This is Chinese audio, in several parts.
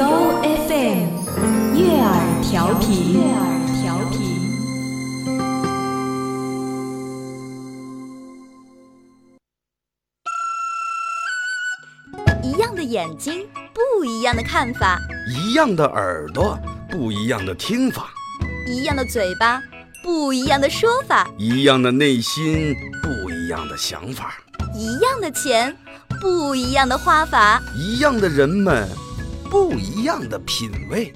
由 FM 悦耳调频。悦耳调频。一样的眼睛，不一样的看法；一样的耳朵，不一样的听法；一样的嘴巴，不一样的说法；一样的内心，不一样的想法；一样的钱，不一样的花法；一样的人们，不一样的品味。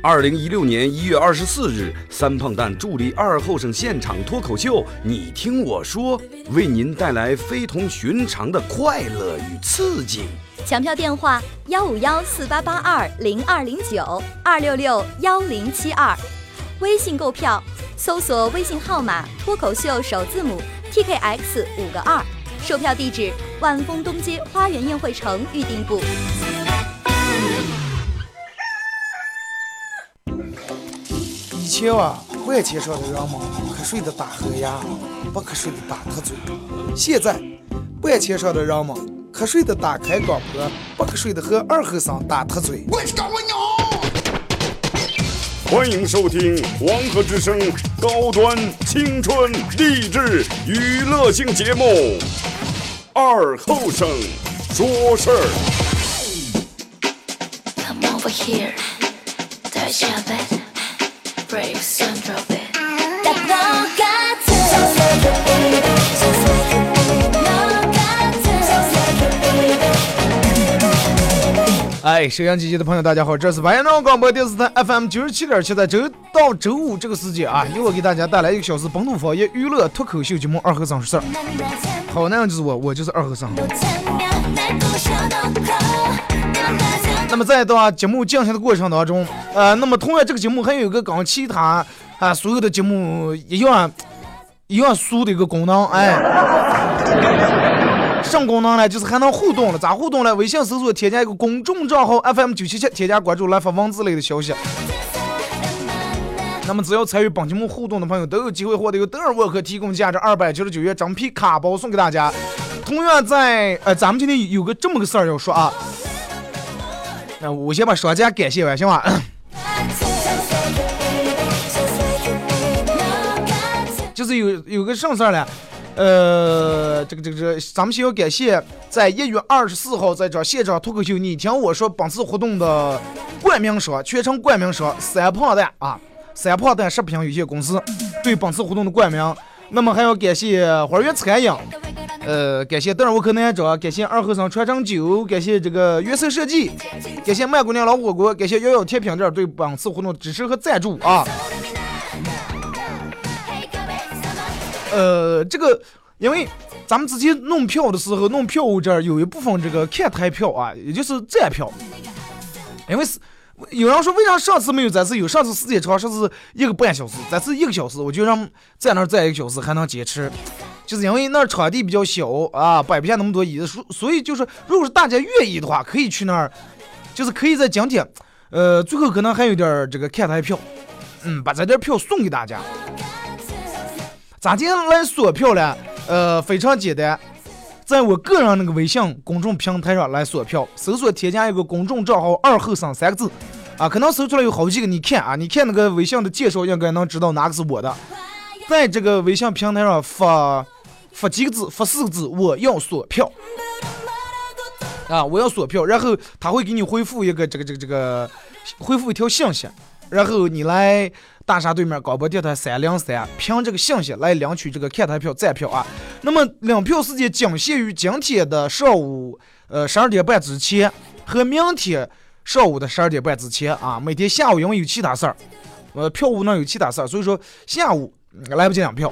二零一六年一月二十四日，三胖蛋助力二后生现场脱口秀，你听我说，为您带来非同寻常的快乐与刺激。抢票电话：幺五幺四八八二零二零九二六六幺零七二。微信购票，搜索微信号码“脱口秀”首字母 T K X 五个二。售票地址：万丰东街花园宴会城预订部。以前啊，万千上的人们瞌睡的打呵呀，不瞌睡的打瞌嘴。现在，万千上的人们瞌睡的打开广播，不瞌睡的和二后生打特嘴。欢迎收听黄河之声高端青春励志娱乐性节目《二后生说事儿》。哎，收音机前的朋友，大家好，这是白杨广播电视台 FM 九十七点七，在周到周五这个时间啊，由我给大家带来一个小时本土方言娱乐脱口秀节目《二和尚说事儿》。好男人就是我，我就是二和尚。那么在到节目进行的过程当中，呃，那么同样这个节目还有一个跟其他啊所有的节目一样一样俗的一个功能，哎，什么功能呢？就是还能互动了，咋互动呢？微信搜索添加一个公众账号 FM 九七七，添加关注来发文字类的消息。那么只要参与本节目互动的朋友，都有机会获得由德尔沃克提供价值二百九十九元整批卡包送给大家。同样在呃，咱们今天有个这么个事儿要说啊。那我先把商家感谢完，行吧？就是有有个什么事儿呢？呃，这个这个这个，咱们先要感谢在一月二十四号在这现场脱口秀，你听我说本次活动的冠名商，全程冠名商三胖蛋啊，三胖蛋食品有限公司对本次活动的冠名。那么还要感谢花园餐饮，呃，感谢德尔沃克男装，感谢二后生传承酒，感谢这个月色设计，感谢曼姑娘老火锅，感谢幺幺甜品店对本次活动的支持和赞助啊。呃，这个因为咱们之前弄票的时候，弄票务这儿有一部分这个看台票啊，也就是站票，因为是有人说为啥上次没有，这次有，上次时间长，上次一个半小时，这次一个小时，我就让在那儿站一个小时还能坚持，就是因为那儿场地比较小啊，摆不下那么多椅子，所所以就是如果是大家愿意的话，可以去那儿，就是可以在讲解，呃，最后可能还有点这个看台票，嗯，把咱这票送给大家。咋进来索票呢？呃，非常简单，在我个人那个微信公众平台上来索票，搜索添加一个公众账号“二后生”三个字，啊，可能搜出来有好几个，你看啊，你看那个微信的介绍，应该能知道哪个是我的。在这个微信平台上发发几个字，发四个字，我要索票。啊，我要索票，然后他会给你回复一个这个这个这个，回复一条信息，然后你来大厦对面广播电台三零三，凭这个信息来领取这个看台票、站票啊。那么领票时间仅限于今天的上午呃十二点半之前和明天上午的十二点半之前啊。每天下午因为有其他事儿，呃，票务那有其他事儿，所以说下午来不及领票。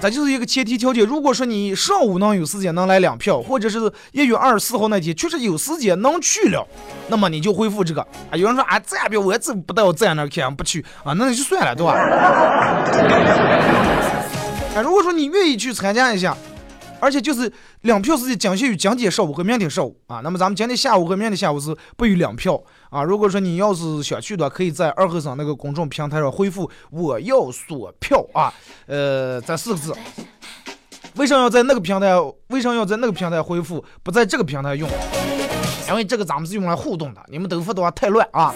咱就是一个前提条件。如果说你上午能有时间能来两票，或者是一月二十四号那天确实有时间能去了，那么你就恢复这个。啊，有人说啊，这样票我这不到这样那儿看不去啊，那就算了，对吧？啊，如果说你愿意去参加一下。而且就是两票是仅限于今天上午和明天上午啊。那么咱们今天下午和明天下午是不予两票啊。如果说你要是想去的话，可以在二和尚那个公众平台上回复“我要锁票”啊，呃，这四个字。为什么要在那个平台？为什么要在那个平台回复？不在这个平台用？因为这个咱们是用来互动的，你们都发的话太乱啊。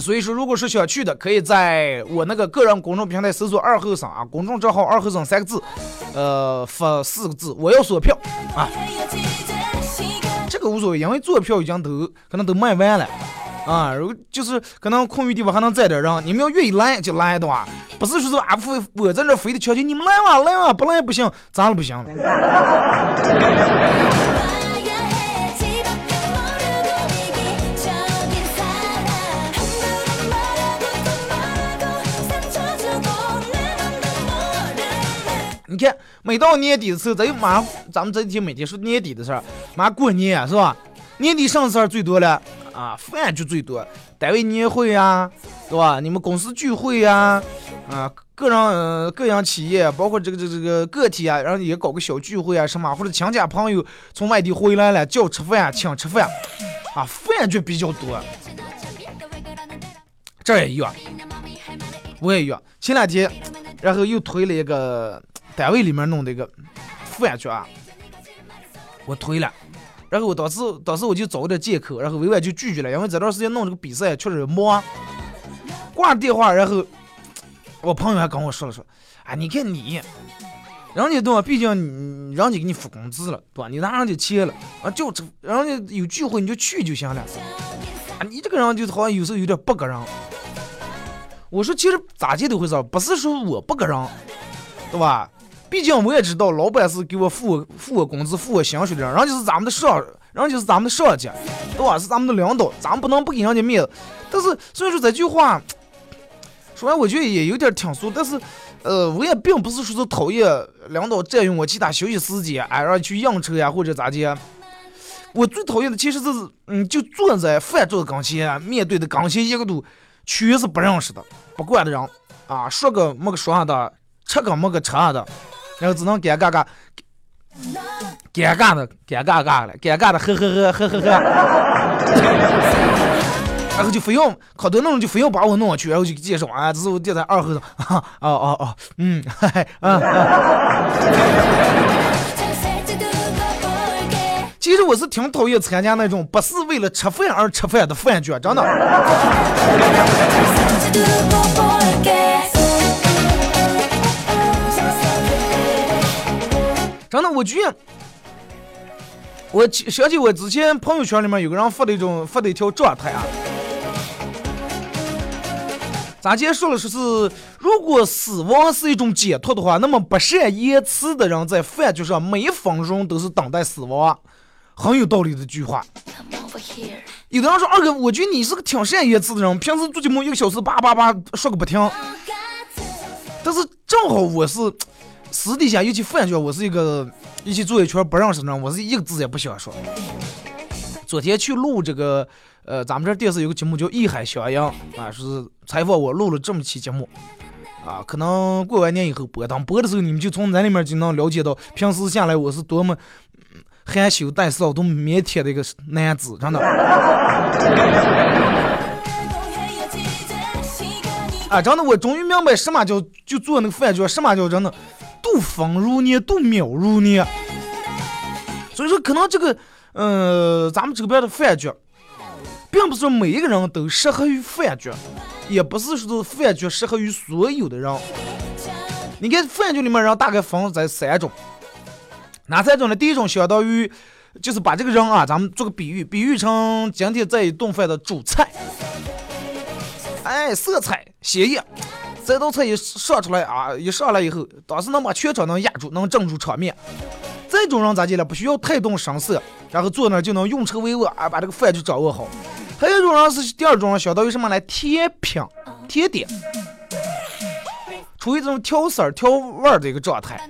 所以说，如果是想去的，可以在我那个个人公众平台搜索“二后生”啊，公众账号“二后生”三个字，呃，发四个字，我要锁票啊。这个无所谓，因为坐票已经都可能都卖完了啊。如就是可能空余地方还能载点人，你们要愿意来就来的话，不是说是啊，我我在这非得强求你们来嘛，来嘛，不来不行，咋了不行？你看，每到年底的时候，咱又马上，咱们这几天每天说年底的事儿，马上过年是吧？年底什么事儿最多了？啊，饭局最多，单位年会呀，对吧？你们公司聚会呀，啊，个人、呃、个人企业，包括这个、这个、这个个体啊，然后也搞个小聚会啊，什么或者亲戚朋友从外地回来了，叫吃饭，请吃饭，啊，饭局比较多。这也有，我也有。前两天，然后又推了一个。单位里面弄的一个饭局啊，我推了，然后我当时当时我就找点借口，然后委婉就拒绝了，因为这段时间弄这个比赛确实忙。挂了电话，然后我朋友还跟我说了说，啊，你看你，人家对吧？毕竟人家给你付工资了，对吧？你拿人家钱了啊，就这，人家有聚会你就去就行了。啊，你这个人就好像有时候有点不给人。我说其实咋地都回事，不是说我不给人，对吧？毕竟我也知道，老板是给我付我付我工资、付我薪水的人，人家是咱们的上，人家是咱们的上级，对吧？是咱们的领导，咱们不能不给人家面子。但是所以说这句话，说来我觉得也有点挺俗，但是，呃，我也并不是说是讨厌领导占用我其他休息时间，哎，让去应酬呀或者咋的。我最讨厌的其实是，嗯，就坐在饭桌跟前，面对的跟前一个都全是不认识的、不管的人，啊，说个没个说的，吃个没个吃的。然后只能尴尬尬，尴尬的尴尬尬了，尴尬的呵呵呵呵呵呵，然后就非要好多那种就非要把我弄上去，然后就介绍啊，这是我电台二后生，哦哦哦，嗯，嗨，嗯。其实我是挺讨厌参加那种不是为了吃饭而吃饭的饭局，真的。真的，我觉得，我想起我之前朋友圈里面有个人发的一种发的一条状态啊，咱今天说了说是，如果死亡是一种解脱的话，那么不善言辞的人在饭局上每分钟都是等待死亡，很有道理的一句话。有的人说二哥，我觉得你是个挺善言辞的人，平时做节目一个小时叭叭叭说个不停，但是正好我是。私底下尤其饭局，我是一个一起坐一圈不认识的人，我是一个字也不想说。昨天去录这个，呃，咱们这电视有个节目叫《艺海襄阳》，啊，是采访我录了这么期节目，啊，可能过完年以后播，当播的时候你们就从那里面就能了解到，平时下来我是多么含羞带臊、多么腼腆的一个男子，真的。啊，真的，我终于明白什么叫就做那个饭局，什么叫真的。度分如年，度秒如年。所以说，可能这个，呃，咱们这边的饭局，并不是说每一个人都适合于饭局，也不是说饭局适合于所有的人。你看，饭局里面人大概分在三种，哪三种呢？第一种相当于，就是把这个人啊，咱们做个比喻，比喻成今天这一顿饭的主菜，哎，色彩鲜艳。这道菜一上出来啊，一上来以后，当时能把全场能压住，能镇住场面。这种人咋地了？不需要太动声色，然后坐那儿就能用车为稳啊，把这个饭就掌握好。还有一种人是第二种人，相当于什么来甜品、甜点，处于这种调色儿、调味儿的一个状态。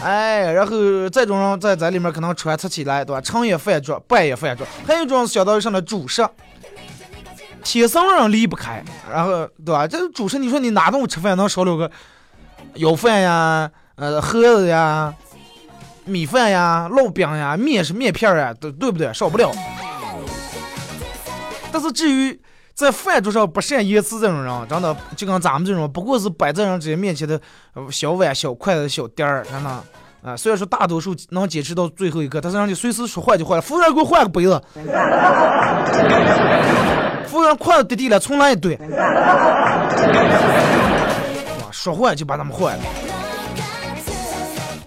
哎，然后这种人在在里面可能穿插起来，对吧？成也饭桌，败也饭桌。还有一种相当于什么主食，天生让人离不开。然后，对吧？这主食，你说你哪顿吃饭能少了个舀饭呀、呃盒子呀、米饭呀、烙饼呀、面是面片儿呀，对对不对？少不了。但是至于在饭桌上不善言辞这种人，真的就跟咱们这种，不过是摆在人直接面前的小碗、小筷子、小碟儿，真的啊。虽然说大多数能坚持到最后一刻，但是让你随时说换就换。服务员给我换个杯子，服务员筷子掉地了，重来一堆。哇，说换就把他们坏了。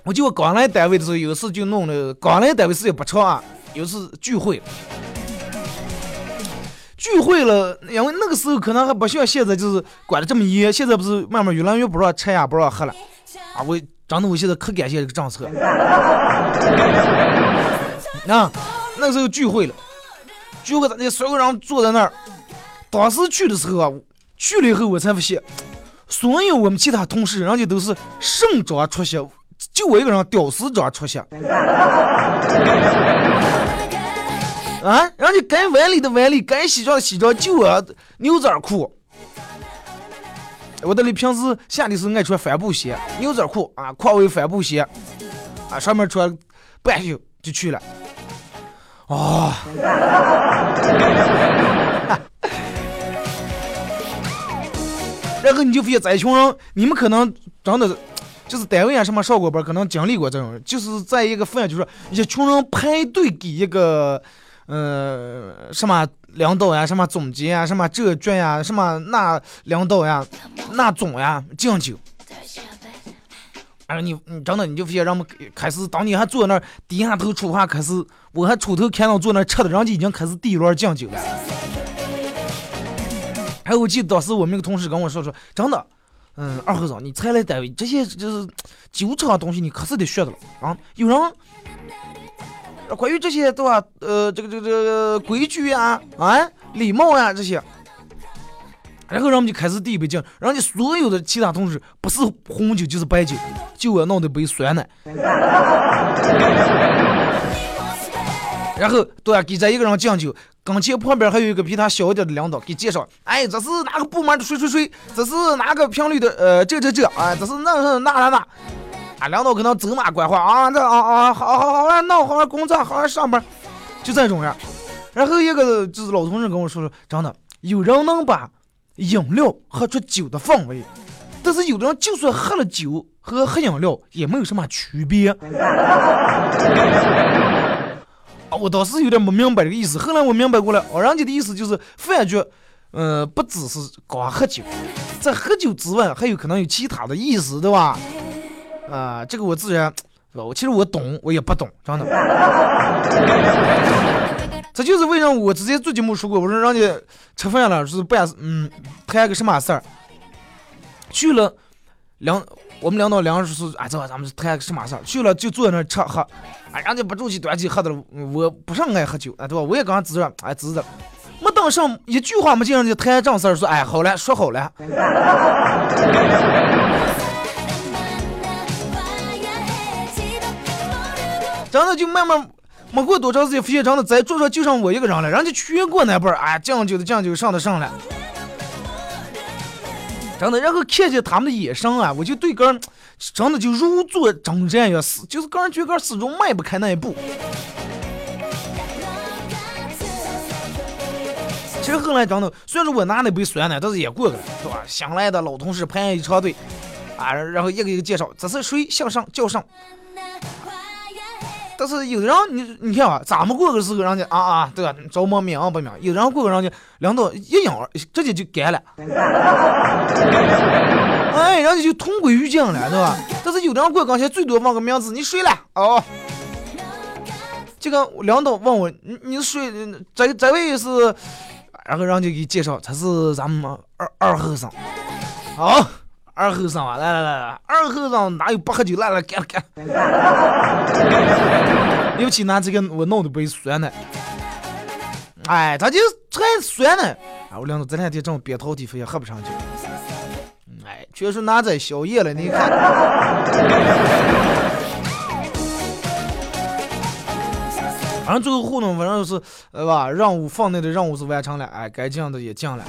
我记得我刚来单位的时候，有一次就弄了，刚来单位时间不长啊，有一次聚会。聚会了，因为那个时候可能还不像现在，就是管的这么严。现在不是慢慢越来越不让吃呀，不让喝了啊！我真的，我现在可感谢这个政策。啊，那时候聚会了，聚会那所有人坐在那儿。当时去的时候啊，去了以后我才发现，所有我们其他同事人家都是盛装出席，就我一个人屌丝装出席。啊，人家该碗里的碗里，该西装的西装，就我牛仔裤。我这里平时夏天时候爱穿帆布鞋，牛仔裤啊，匡威帆布鞋，啊，上面穿半袖就去了。哦，然后你就发现，在一群人，你们可能真的 就是单位啊什么上过班，可能经历过这种，就是在一个饭，就是一群人排队给一个。呃，什么领导呀，什么总监呀，什么这卷呀，什么那领导呀，那总呀，敬酒。哎，你你真的你就发现，人们开始当你还坐在那儿低下头出话，开始我还出头看到坐那儿吃的，人家已经开始第一轮敬酒了。哎我记得当时我们那个同事跟我说说，真的，嗯，二和尚，你才来单位，这些就是酒场东西，你可是得学的了啊。有人。关于这些对吧？呃，这个这个这个规矩呀，啊，礼貌呀这些，然后人们就开始第一杯敬，人家所有的其他同事不是红酒就是白酒，就我弄的杯酸奶。然后对，给这一个人敬酒，跟前旁边还有一个比他小一点的领导给介绍，哎，这是哪个部门的谁谁谁，这是哪个频率的呃这这这，啊，这是那那那那那。啊，领导可能走马观花啊，这啊啊，好好好，弄好工作，好好上班，就这种样。然后一个就是老同事跟我说说，真的，有人能把饮料喝出酒的氛围，但是有的人就算喝了酒和喝饮料也没有什么区别。啊，我当时有点没明白这个意思，后来我明白过来，哦，人家的意思就是饭局，呃，不只是光喝酒，在喝酒之外还有可能有其他的意思，对吧？啊，这个我自然，我其实我懂，我也不懂，真的。这就是为什么我之前做节目说过，我说让你吃饭了，是办嗯谈个什么事儿，去了两我们领导两人说，哎，走，咱们谈个什么事儿，去了就坐在那吃喝，哎，人家不住气端起喝的了，我不是爱喝酒，哎，对吧？我也刚知道，哎，知道，没等上一句话没见人家谈正事儿，说，哎，好了，说好了。真的就慢慢没过多长时间，发现真的在桌上就剩我一个人了，人家全过那边儿，哎，敬酒的敬酒，上的上了。真的，然后看见他们的眼神啊，我就对个人真的就如坐针毡要，死就是个人觉得始终迈不开那一步。其实后来真的，虽然说我拿了杯酸奶，但是也过去了，是吧？新来的老同事排一长队，啊，然后一个一个介绍，这是谁向上叫上。但是有的人，你你看啊，咱们过个时候，人家啊啊，对吧？着么明不明？有人过个人家领导一应直接就干了，哎，人家就同归于尽了，对吧？但是有的人过刚才最多问个名字，你睡了哦。这个领导问我，你你睡这这位是，然后人家给介绍，他是咱们二二和尚，好。二后生啊，来来来来，二后生哪有不喝酒？来来干干。尤其拿这个我弄的杯酸奶，哎，他就太酸了，啊，我领导这两天正憋头体，非也喝不上酒。哎，全是拿在宵夜了，你看。反正最后互动，反正就是，对吧？任务放内的任务是完成了，哎，该降的也降了。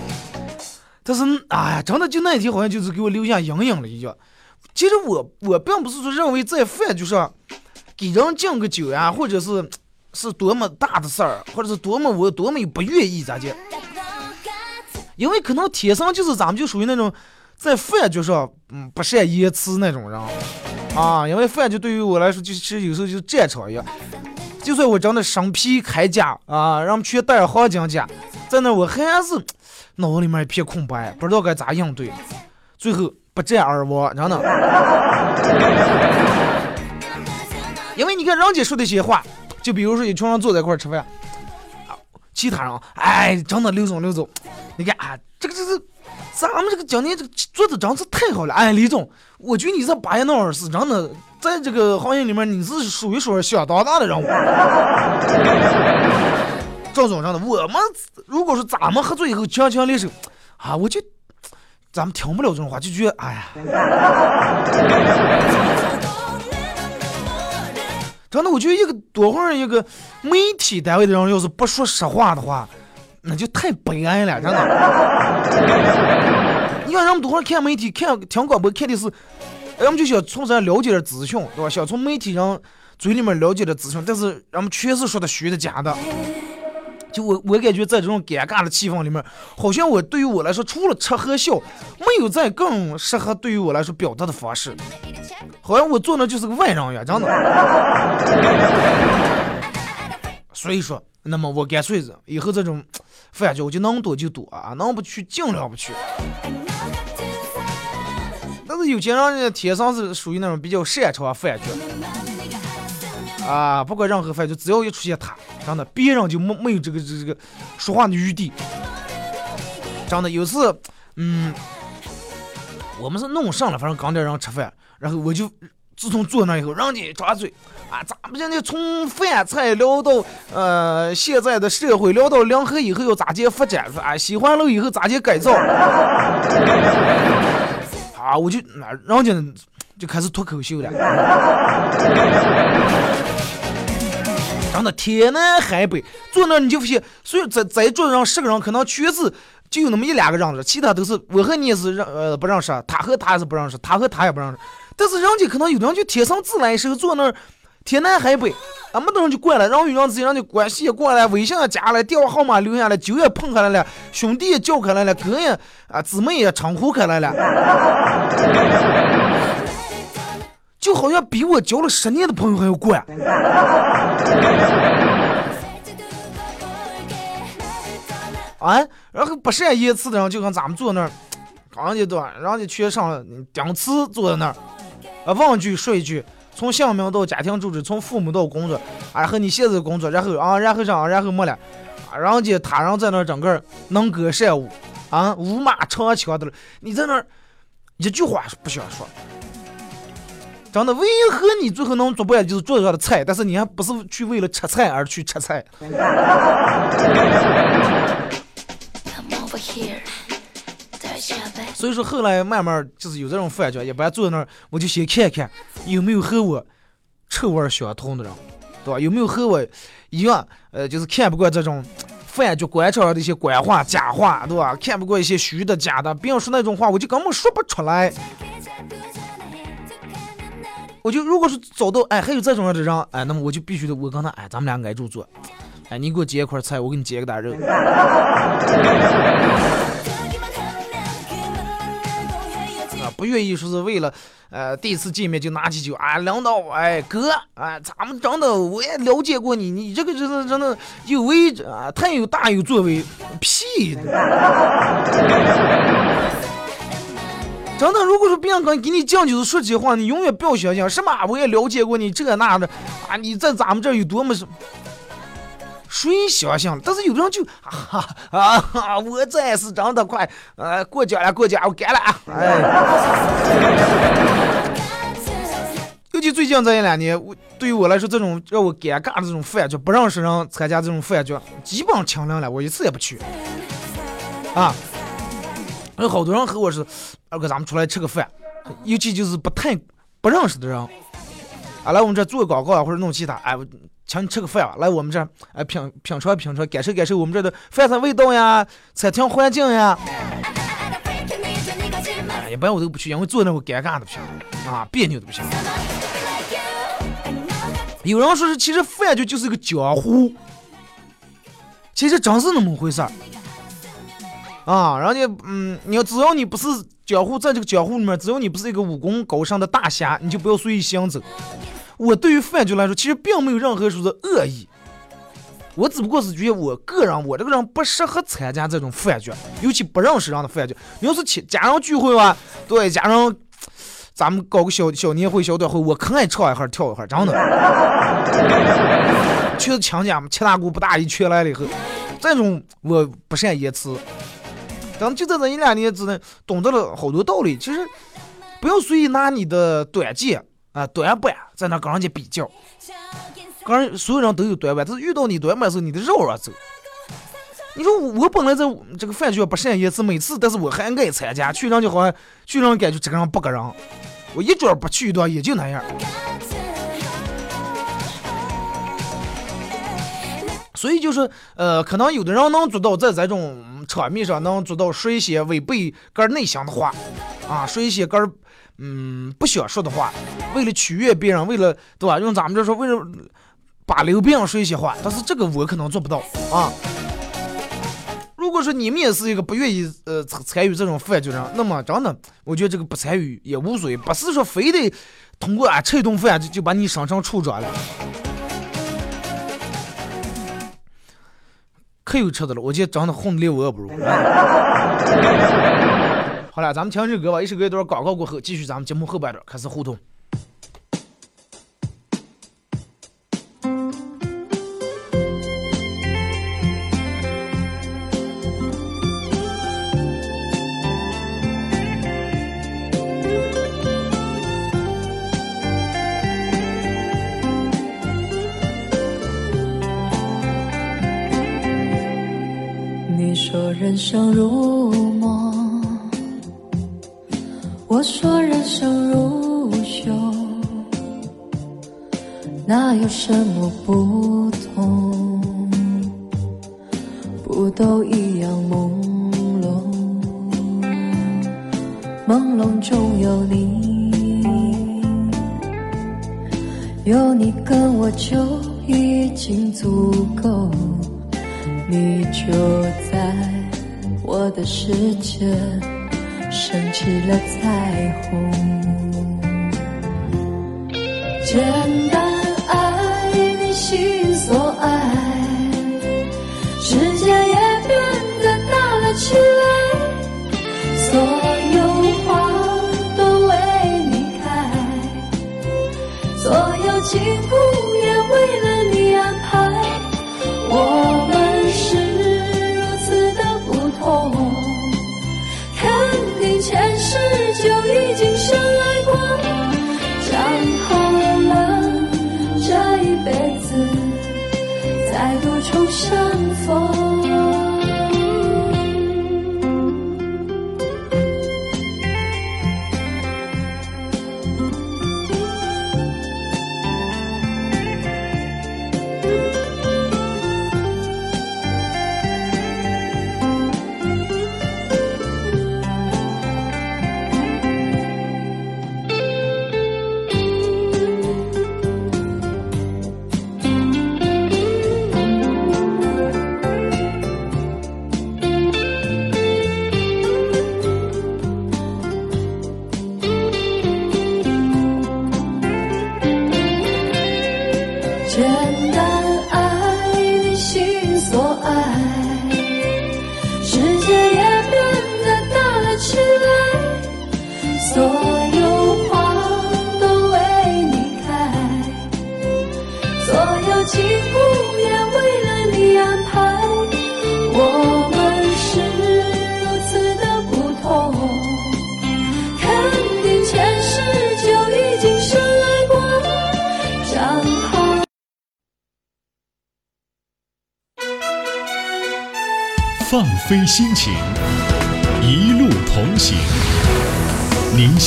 但是，哎呀，真的就那一天，好像就是给我留下阴影了一样。其实我我并不是说认为这饭就是给人敬个酒呀，或者是是多么大的事儿，或者是多么我多么不愿意咋的。因为可能天生就是咱们就属于那种在饭局上嗯不善言辞那种人啊。因为饭局对于我来说，就其实有时候就是战场一样。就算我真的身披铠甲啊，让全带着黄金甲，在那我还是脑子里面一片空白，不知道该咋应对。最后不战而亡，真的。因为你看人家说的些话，就比如说一群人坐在一块吃饭，其他人哎，真的刘总刘总，你看啊，这个这是咱们这个今年这个做的真是太好了，哎，李总，我觉得你这八爷那儿是真的。在这个行业里面，你是属于说相当大的人物。赵总，真的，我们如果说咱们合作以后强强联手，啊，我就咱们听不了这种话，就觉得哎呀，真的，我觉得一个多会儿一个媒体单位的人要是不说实话的话，那就太悲哀了，真的。你看，人们多会儿看媒体、看听广播，看的是。人们就想从这了解点资讯，对吧？想从媒体上嘴里面了解点资讯，但是人们全是说的虚的假的。就我我感觉在这种尴尬的气氛里面，好像我对于我来说，除了吃和笑，没有再更适合对于我来说表达的方式。好像我做那就是个外人一样，真的。所以说，那么我干脆以后这种饭局我就能躲就躲啊，能不去尽量不去。但是有些人，天生是属于那种比较擅长饭局啊，不管任何饭局，只要一出现他，真的别人就没没有这个这个说话的余地。真的有次，嗯，我们是弄上了，反正刚点人吃饭，然后我就自从坐那以后，人家一张嘴啊，咱们现在从饭菜聊到呃现在的社会，聊到两河以后要咋接发展，啊，西环路以后咋接改造。啊！我就那人家就开始脱口秀了，真的天南海北，坐那你就发现，所以在在桌上十个人，可能全是就有那么一两个认识，其他都是我和你也是认呃不认识，他和他也是不认识，他和他也不认识，但是人家可能有的人就天生自来熟，坐那儿。天南海北，啊，没等人就过来，然后与人之间的关系也过来，微信也加了，电话号码留下来，酒也碰开来了，兄弟也叫开来了，哥也啊，姊妹也称呼开来了，就好像比我交了十年的朋友还要惯。啊，然后不善言辞的人就跟咱们坐那儿，刚一段，人家全上顶次坐在那儿，啊，问句说一句。从姓名到家庭住址，从父母到工作，啊，和你现在的工作，然后啊，然后上，然后没了，啊，人家他人在那儿整个能歌善舞，啊，五马长枪的了，你在那儿一句话不想说，真的，为何你最后能做不了就是桌子上的菜，但是你还不是去为了吃菜而去吃菜？所以说后来慢慢就是有这种饭局，一般坐在那儿，我就先看看有没有和我臭味相同的人，对吧？有没有和我一样，呃，就是看不惯这种饭局官场上的一些官话假话，对吧？看不惯一些虚的假的，别人说那种话，我就根本说不出来。我就如果是找到哎还有这种样的人，哎，那么我就必须得我跟他哎，咱们俩挨住坐，哎，你给我接一块菜，我给你煎个大肉。啊不愿意说是为了，呃，第一次见面就拿起酒啊，领导，哎，哥，哎，咱们真的我也了解过你，你这个真的真的有为啊，太有大有作为，屁！真的，如果说别人跟给你讲就是说这话，你永远不要相信什么，我也了解过你这那的啊，你在咱们这有多么是。谁相信？但是有的人就啊啊！我这也是长得快，呃，过奖了，过奖，我干了啊！哎，尤其最近这一两年，我对于我来说，这种让我尴尬的这种饭局，不让识人参加这种饭局，基本上清零了，我一次也不去。啊，有好多人和我说，二哥咱们出来吃个饭，尤其就是不太不认识的人，啊，来我们这做广告啊，或者弄其他，哎，我请你吃个饭啊，来我们这，哎，品品尝品尝，感受感受我们这的饭菜味道呀，餐厅环境呀。哎，一般我都不去，因为坐那我尴尬的不行，啊，别扭的不行。有人说是，其实饭局就是个江湖，其实真是那么回事儿。啊，人家嗯，你要只要你不是江湖，在这个江湖里面，只要你不是一个武功高深的大侠，你就不要随意行走。我对于饭局来说，其实并没有任何说的恶意，我只不过是觉得我个人，我这个人不适合参加这种饭局，尤其不认识人的饭局。你要是亲家人聚会吧，对家人，咱们搞个小小年会、小短会，我可爱唱一会跳一会儿，真的。全是亲家嘛，七大姑八大姨全来了以后，这种我不善言辞。咱就在这一两年之内，懂得了好多道理。其实，不要随意拿你的短见啊、短板在那跟人家比较。跟所有人都有短板，但是遇到你短板的时候，你得绕绕走。你说我本来在这个饭局不善言辞，每次但是我还爱参加，去人就好像去人感觉这个人不个人。我一桌不去一顿也就那样。所以就是呃，可能有的人能做到在这种场面上能做到说一些违背个内心的话，啊，说一些个嗯不想说的话，为了取悦别人，为了对吧？用咱们这说，为了把留别人说一些话，但是这个我可能做不到啊。如果说你们也是一个不愿意呃参与这种饭局的人，那么真的，我觉得这个不参与也无所谓，不是说非得通过啊吃一顿饭就就把你升成处长了。可有吃的了，我今天真的混的连我也不如。好了，咱们听首歌吧，一首歌一段广告过后，继续咱们节目后半段开始互动。人生如梦，我说人生如秀，哪有什么不同？不都一样朦胧，朦胧中有你，有你跟我就已经足够。你就在的世界升起了彩虹，简单爱你心所爱，世界也变得大了起来，所有花都为你开，所有情故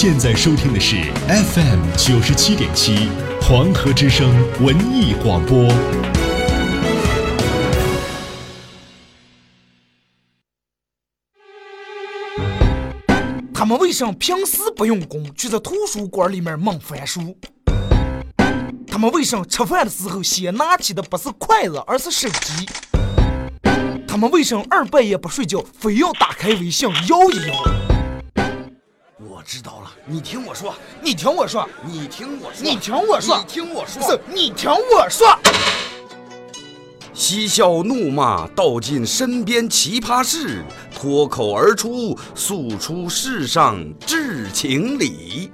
现在收听的是 FM 九十七点七黄河之声文艺广播。他们为什么平时不用功，却在图书馆里面猛翻书？他们为什么吃饭的时候先拿起的不是筷子，而是手机？他们为什么二半夜不睡觉，非要打开微信摇一摇？我知道了，你听我说，你听我说，你听我说，你听我说。你听我说，是你听我说。嬉笑怒骂，道尽身边奇葩事，脱口而出，诉出世上至情理。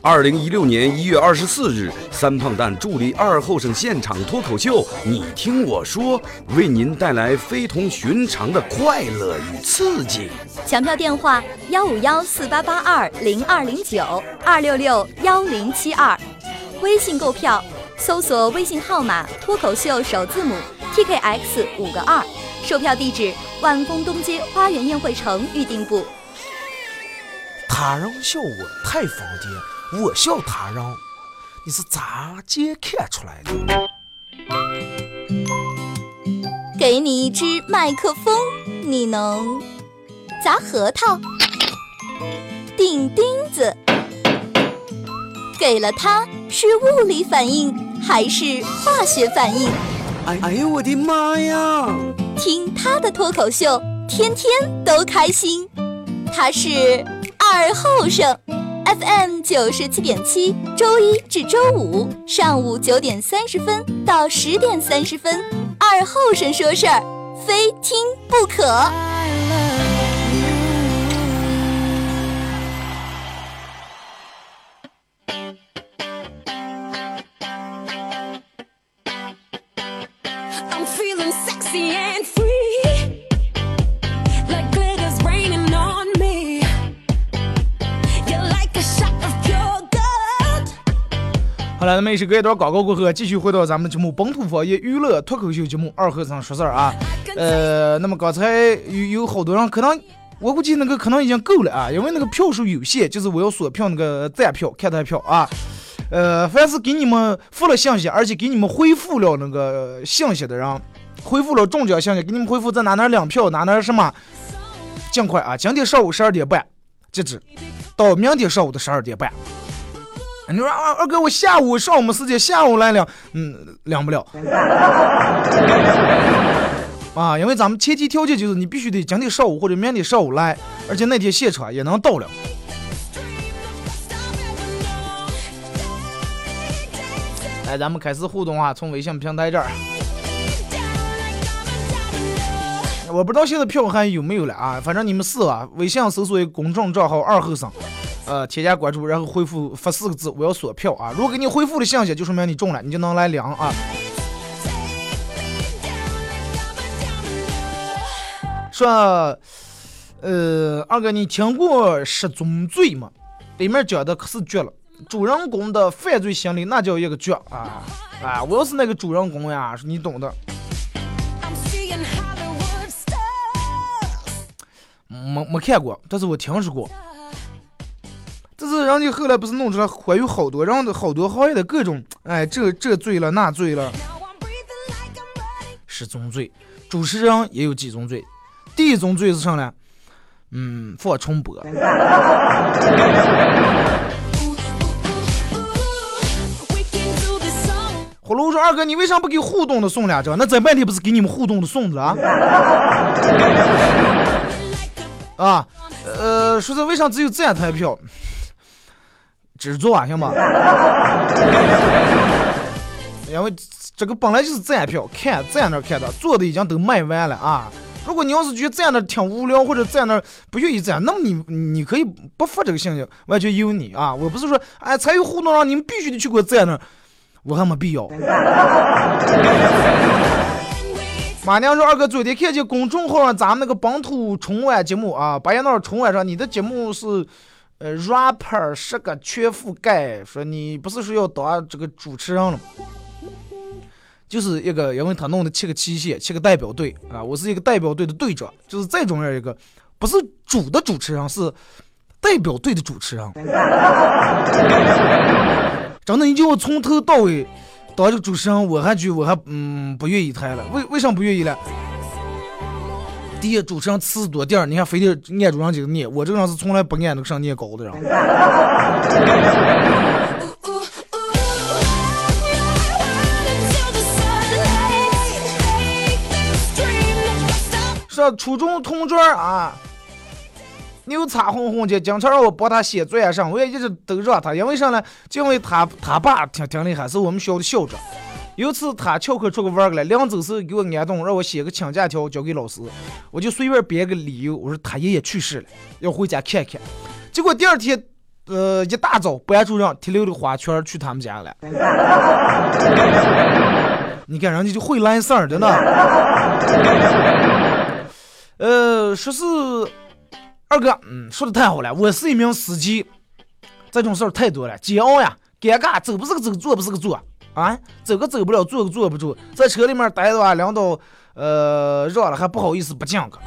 二零一六年一月二十四日，三胖蛋助力二后生现场脱口秀，你听我说，为您带来非同寻常的快乐与刺激。抢票电话：幺五幺四八八二零二零九二六六幺零七二。微信购票，搜索微信号码“脱口秀”首字母 TKX 五个二。售票地址：万丰东街花园宴会城预订部。他让笑我太疯癫，我笑他人，你是咋接看出来的？给你一支麦克风，你能砸核桃、钉钉子。给了它，是物理反应还是化学反应？哎哎呦我的妈呀！听他的脱口秀，天天都开心。他是二后生，FM 九十七点七，周一至周五上午九点三十分到十点三十分，二后生说事儿，非听不可。好了，那么一首歌一段广告过后，继续回到咱们的节目《本土方言娱乐脱口秀节目二和尚说事儿》啊。呃，那么刚才有有好多人可能，我估计那个可能已经够了啊，因为那个票数有限，就是我要锁票那个站票、看台票啊。呃，凡是给你们发了信息，而且给你们回复了那个信息的人，回复了中奖信息，给你们回复在哪哪领票，哪哪什么，尽快啊！今天上午十二点半截止，到明天上午的十二点半。你说啊，二哥，我下午上我们时间，下午来领，嗯，领不了。啊，因为咱们前提条件就是你必须得今天上午或者明天上午来，而且那天现场也能到了。来，咱们开始互动啊，从微信平台这儿。我不知道现在票还有没有了啊，反正你们试啊，微信搜索一个公众账号“二后生”，呃，添加关注，然后回复发四个字“我要锁票”啊。如果给你回复的信息，就说明你中了，你就能来领啊。说，呃，二哥，你听过《十宗罪》吗？里面讲的可是绝了，主人公的犯罪心理那叫一个绝啊啊！我要是那个主人公呀，你懂的。没没看过，但是我听说过。这是人家后来不是弄出来，还有好多人的好多行业的各种，哎，这这罪了那罪了.十宗罪。主持人也有几宗罪，第一宗罪是啥呢？嗯，放重播。葫芦说：“二哥，你为啥不给互动的送两张？那咱半天不是给你们互动的送的啊？啊，呃，说是为啥只有站台票？只做啊，行吗？因为这个本来就是站票，看站那儿看的，坐的已经都卖完了啊。如果你要是觉得站那儿挺无聊，或者站那儿不愿意站，那么你你可以不发这个信息，完全由你啊。我不是说，哎，参与互动让你们必须得去给我站那儿，我还没必要。马娘说：“二哥，昨天看见公众号上咱们那个本土春晚节目啊，白夜闹春晚上，你的节目是，呃，rapper 是个全覆盖，说你不是说要当这个主持人了？就是一个，因为他弄的七个器械，七个代表队啊，我是一个代表队的队长，就是这种样一个，不是主的主持人，是代表队的主持人。真的，你叫我从头到尾当这个主持人，我还觉我还嗯不愿意太了。为为啥不愿意了？第一，主持人词多；第二，你看非得按住人几个念，我这个人是从来不按那个上念高的人。说 初中同桌啊，牛叉哄哄的，经常让我帮他写作业上，我也一直都让他，因为啥呢？就因为他他爸挺挺厉害，是我们学校的校长。有次他翘课出去玩去了，临走时给我安顿，让我写个请假条交给老师，我就随便编个理由，我说他爷爷去世了，要回家看看。结果第二天，呃，一大早班主任提溜着花圈去他们家了。你看人家就会来事儿的呢。呃，说是二哥，嗯，说的太好了，我是一名司机，这种事儿太多了，煎熬呀，尴尬，走不是个走，坐不是个坐。啊，走个走不了，坐个坐不住，在车里面待着啊，领导呃热了还不好意思不讲个。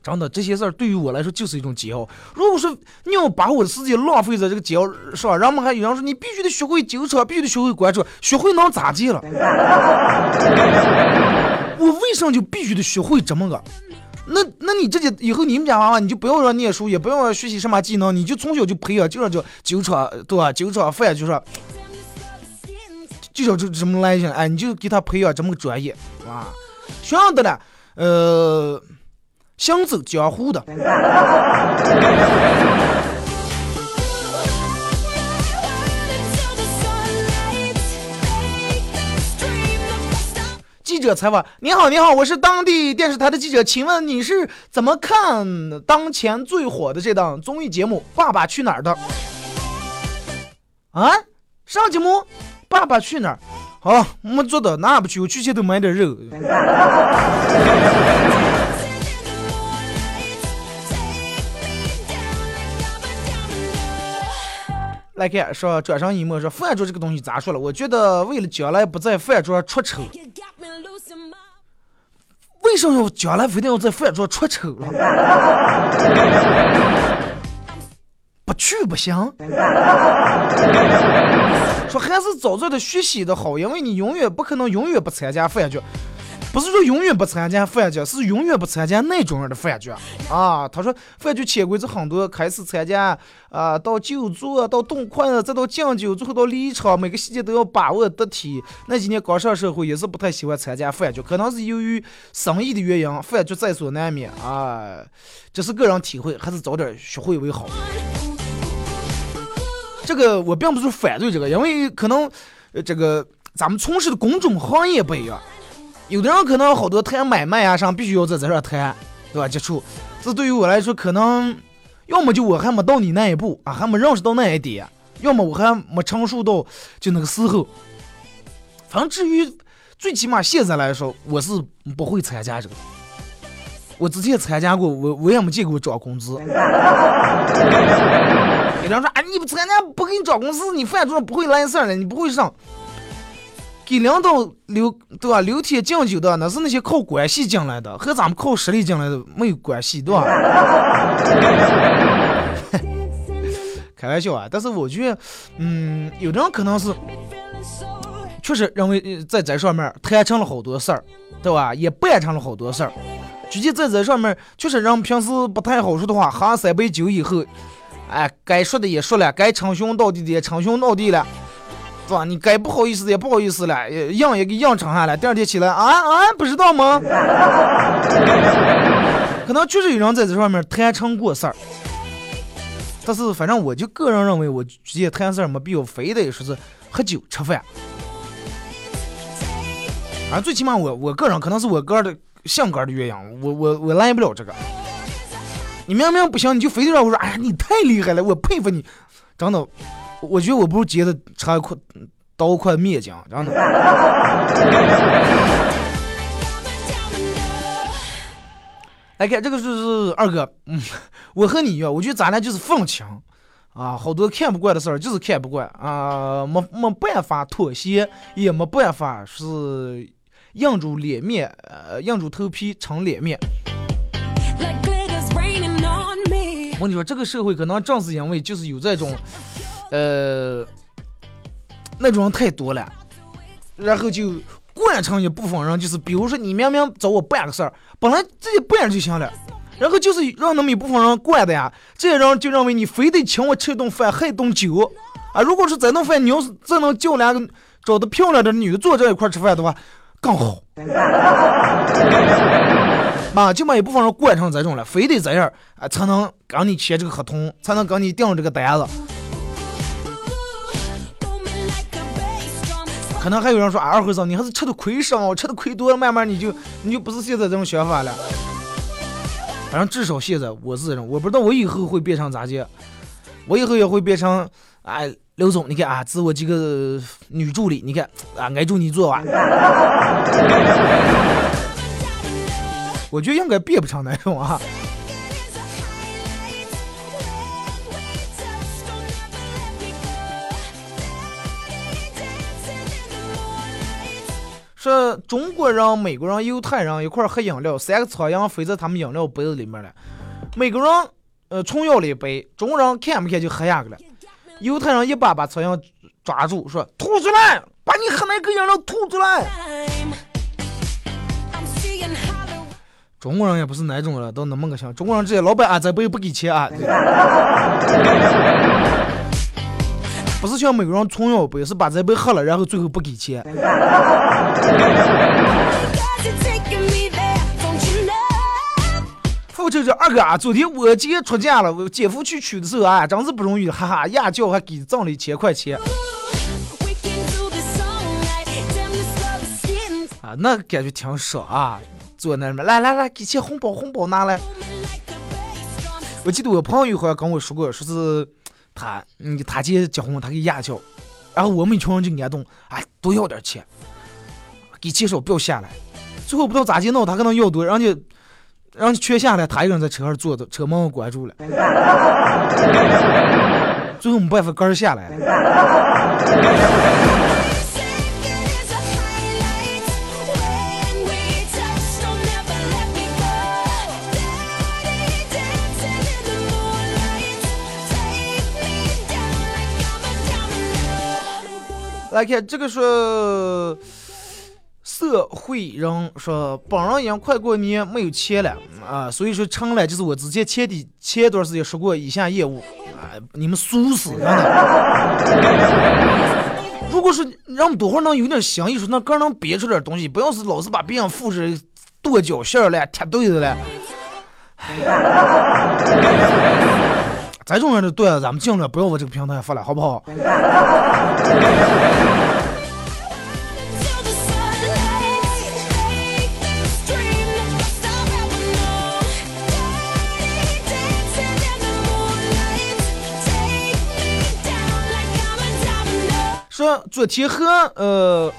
真的，这些事儿对于我来说就是一种煎熬。如果说你要把我的时间浪费在这个煎熬上，人们还有人说你必须得学会纠车，必须得学会关注，学会能咋地了？我为什么就必须得学会这么个？那那你这些以后你们家娃娃你就不要让念书，也不要学习什么技能，你就从小就培养，就让叫酒厂，对吧？酒厂饭就说，就叫这这么来着，哎，你就给他培养这么个专业，啊，学样的呢，呃，行走江湖的。记者采访：你好，你好，我是当地电视台的记者，请问你是怎么看当前最火的这档综艺节目《爸爸去哪儿》的？啊，上节目《爸爸去哪儿》？好，我们做的那不去，我去前头买点肉。来看，说转上一幕说饭桌这个东西咋说了？我觉得为了将来不在饭桌出丑，为什么将来非得要在饭桌出丑了？不去不行。说还是早早的学习的好，因为你永远不可能永远不参加饭局。不是说永远不参加饭局，是永远不参加那种样的饭局啊！他说饭局潜规则很多，开始参加啊，到就座，到动筷子，再到敬酒，最后到离场，每个细节都要把握得体。那几年刚上社会，也是不太喜欢参加饭局，可能是由于生意的原因，饭局在所难免啊。这是个人体会，还是早点学会为好。这个我并不是反对这个，因为可能这个咱们从事的工种行业不一样。有的人可能好多谈买卖啊上必须要在这儿谈，对吧？接触，这对于我来说，可能要么就我还没到你那一步啊，还没认识到那一点，要么我还没成熟到就那个时候。反正至于最起码现在来说，我是不会参加这个。我之前参加过，我我也没见过涨工资。有人说啊，你不参加不给你涨工资，你饭桌不会来事儿了，你不会上。给领导留对吧？留天敬酒的那是那些靠关系进来的，和咱们靠实力进来的没有关系，对吧？开玩笑啊！但是我觉得，嗯，有的人可能是确实认为在这上面谈成了好多事儿，对吧？也办成了好多事儿。具体在这上面，确实人平时不太好说的话，喝三杯酒以后，哎，该说的也说了，该称兄道弟的也称兄道弟了。是吧？你该不好意思的也不好意思了，硬也给硬撑下来。第二天起来，啊啊，不知道吗？可能确实有人在这上面谈成过事儿，但是反正我就个人认为，我直接谈事儿没必要，非得说是喝酒吃饭。啊，最起码我我个人可能是我个人的性格的原因，我我我来不了这个。你明明不行，你就非得让我说，哎呀，你太厉害了，我佩服你，真的。我觉得我不如接的差一块刀快灭将，真的。来看这个就是二哥，嗯，我和你一样，我觉得咱俩就是放情啊，好多看不惯的事儿就是看不惯啊，没没办法妥协，也没办法是硬住脸面，呃，硬住头皮撑脸面。我跟你说，这个社会可能正是因为就是有这种，呃，那种人太多了，然后就惯成一部分人，就是比如说你明明找我办个事儿，本来自己办就行了，然后就是让那么一部分人惯的呀，这些人就认为你非得请我吃一顿饭，喝一顿酒啊。如果是这顿饭你要是真能叫两个找的漂亮的女的坐这一块吃饭的话，更好。啊，就把一部分人惯成这种了，非得这样啊才能跟你签这个合同，才能跟你订这个单子。可能还有人说啊，二和尚你还是吃的亏少，吃的亏多了，慢慢你就 你就不是现在这种想法了。反正至少现在我是这种，我不知道我以后会变成咋介，我以后也会变成哎，刘总，你看啊，自我这个女助理，你看啊，挨住你做完。我觉得应该变不成那种啊。说中国人、美国人、犹太人一块儿喝饮料，三个苍蝇飞在他们饮料杯子里面了。美国人呃冲要了一杯，中国人看不看就喝下去了。犹太人一把把苍蝇抓住，说吐出来，把你喝那个饮料吐出来。中国人也不是那种了，都那么个想。中国人直接老板啊，这杯不给钱啊。不是像美国人冲要杯是把这杯喝了然后最后不给钱？复仇者二哥啊昨天我姐出嫁了我姐夫去取的时候啊真是不容易哈哈压叫还给挣了一千块钱。啊那感觉挺爽啊坐那儿来来来给钱红包红包拿来。我记得我朋友好像跟我说过说是他，嗯，他姐结婚，他给压轿，然后我们一群人就感动，哎，多要点钱，给介绍不要下来，最后不知道咋介闹，他可能要多，人家，人家全下来，他一个人在车上坐着，车门关住了，最后没办法，杆儿下来了。来看这个说，社会人说，本人已经快过年没有钱了啊，所以说成了就是我之前前的前一段时间说过以下业务啊，你们俗死真的。如果说让多会儿能有点新意，说那个能憋出点东西，不要是老是把别人复制跺脚线儿了、贴对子了。这种人的段子咱们尽量不要往这个平台发了，好不好.说昨天和呃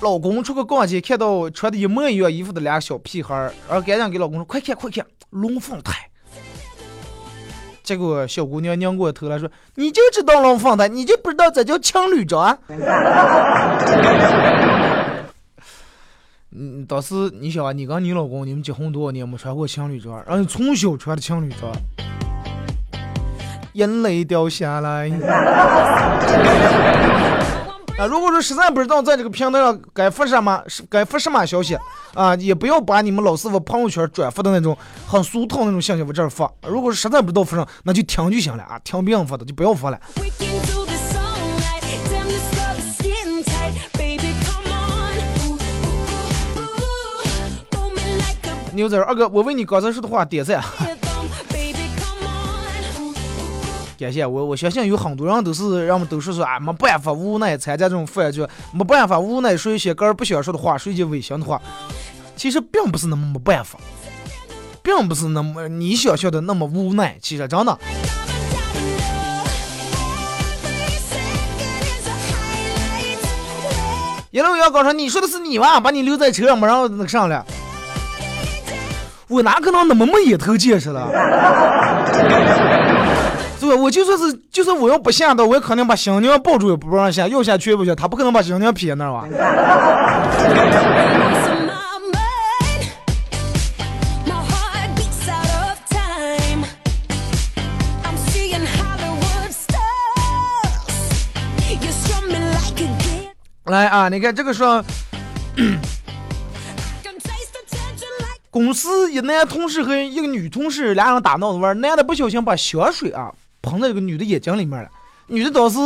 老公出去逛街，看到穿的一模一样衣服的俩小屁孩儿，然后赶紧给老公说：“快看快看，龙凤胎。”结果小姑娘拧过头来说：“你就知道龙凤的，你就不知道这叫情侣装。”嗯，当时你想啊，你跟你老公，你们结婚多少年没穿过情侣装，然后从小穿的情侣装，眼泪掉下来。啊，如果说实在不知道在这个平台上该发什么，是该发什么消息啊，也不要把你们老师傅朋友圈转发的那种很俗套那种信息往这儿发。如果是实在不知道发上，那就听就行了啊，听别人发的就不要发了。牛仔二哥，我为你刚才说的话点赞，感谢我。我相信有很多人都是人们都是说啊，没办法无奈参加这种饭局，没办法无奈说一些个人不想说的话，说一些违心的话。其实并不是那么没办法，并不是那么你想象的那么无奈。其实真的。一路遥高说：“你说的是你吧？把你留在车上，没让那个上来。我哪可能那么没眼头见识了？对？我就说是，就算我要不下的，我也肯定把新娘抱住也不让下，要下去也不行，他不可能把新娘撇那吧？来啊，你看这个说。公司一男同事和一个女同事俩人打闹着玩，男的不小心把血水啊喷在一个女的眼睛里面了，女的当时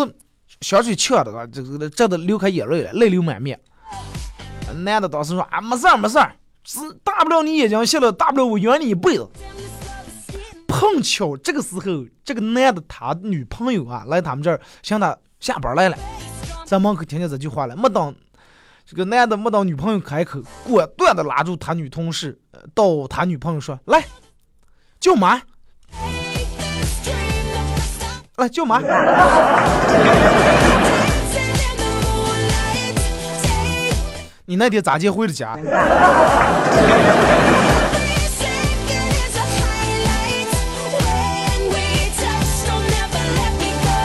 小水呛的，这个这都流开眼泪了，泪流满面。男的当时说啊，没事儿没事儿，是大不了你眼睛瞎了，大不了我养你一辈子。碰巧这个时候，这个男的他女朋友啊来他们这儿向他下班来了，在门口听见这句话了，没等这个男的没等女朋友开口，果断的拉住他女同事，呃到他女朋友说：“来，叫妈，来叫妈。你那天咋结回的家？me second is a highlight. When we touch, don't never let me go.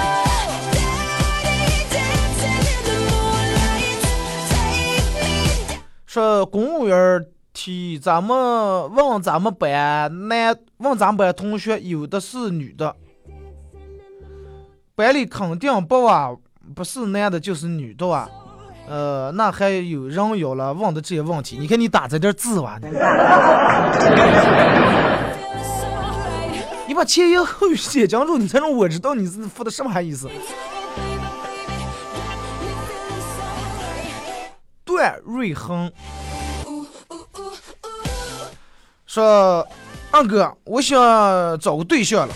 Daddy dancing in the moonlight. Take me 说公务员儿提咱们问咱们班男问咱们班同学有的是女的，班里肯定不啊，不是男的就是女的啊。呃，那还有人有了问的这些问题，你看你打这点字哇，你你把前言后语写清楚，你才让我知道你是说的什么意思。段瑞亨说：“二哥，我想找个对象了，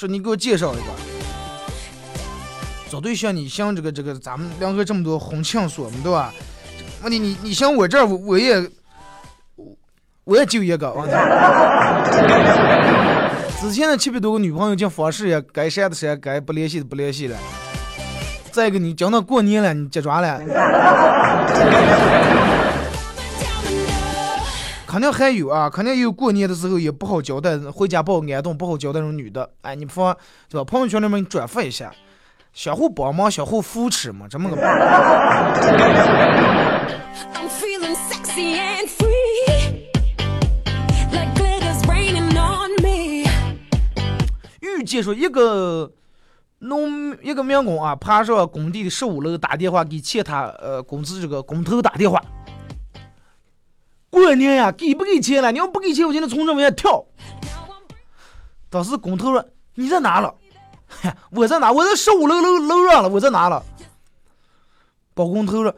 说你给我介绍一个。找对象，你像这个这个，咱们两个这么多婚庆所嘛，对吧？问题你你像我这儿，我也我我也就一个。问 题之前的七百多个女朋友，这方式也该删的删，该不联系的不联系了。再一个，你讲到过年了，你结抓了，肯定还有啊，肯定有过年的时候也不好交代，回家不好安顿，不好交代那种女的。哎，你不妨对吧？朋友圈里面你转发一下，相互帮忙，相互扶持嘛，这么个。Me. 预计说一个农一个民工啊，爬上工地的十五楼打电话给欠他呃工资这个工头打电话。过年呀，给不给钱了？你要不给钱，我今天从这往下跳。当时工头说：“你在哪了？”，我在哪？我在十五楼楼楼上了，我在哪了？包工头说：“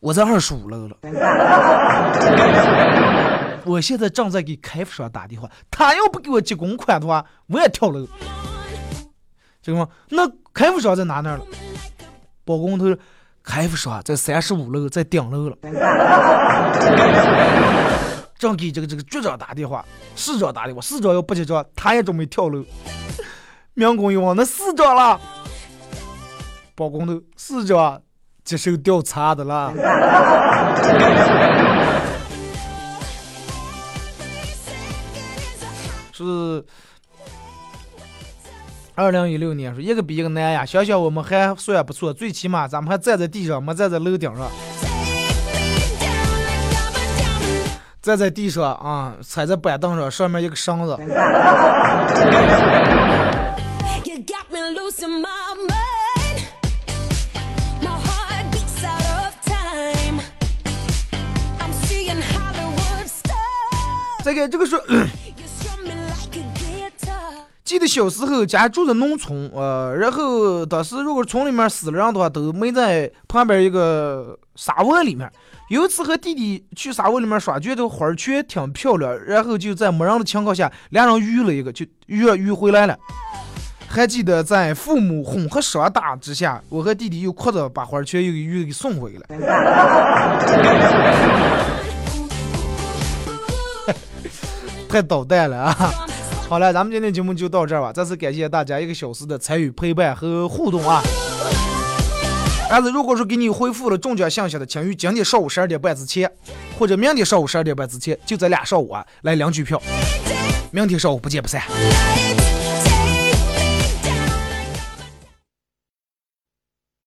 我在二十五楼了。”我现在正在给开发商打电话，他要不给我结公款的话，我也跳楼。这个吗，那开发商在哪那儿了？包工头，开发商在三十五楼，在顶楼了。正给这个这个局长打电话，市长打电话，市长要不接着，他也准备跳楼。民工一问，那市长了。包工头，市长接受调查的了。是二零一六年，说一个比一个难呀。想想我们还算不错，最起码咱们还站在地上，没站在楼顶上。站在地上啊，踩在板凳上，上面一个绳子。You got me losing my 记得小时候家住在农村，呃，然后当时如果村里面死了人的话，都埋在旁边一个沙窝里面。有一次和弟弟去沙窝里面耍，觉得花儿圈挺漂亮，然后就在没人的情况下，两人遇了一个，就遇遇回来了。还记得在父母哄和耍打之下，我和弟弟又哭着把花儿圈又给又给送回来了。太捣蛋了啊！好了，咱们今天节目就到这儿吧。再次感谢大家一个小时的参与、陪伴和互动啊！但是如果说给你回复了中奖信息的，请于今天上午十二点半之前，或者明天上午十二点半之前，就这俩上午啊来领取票。明天上午不见不散。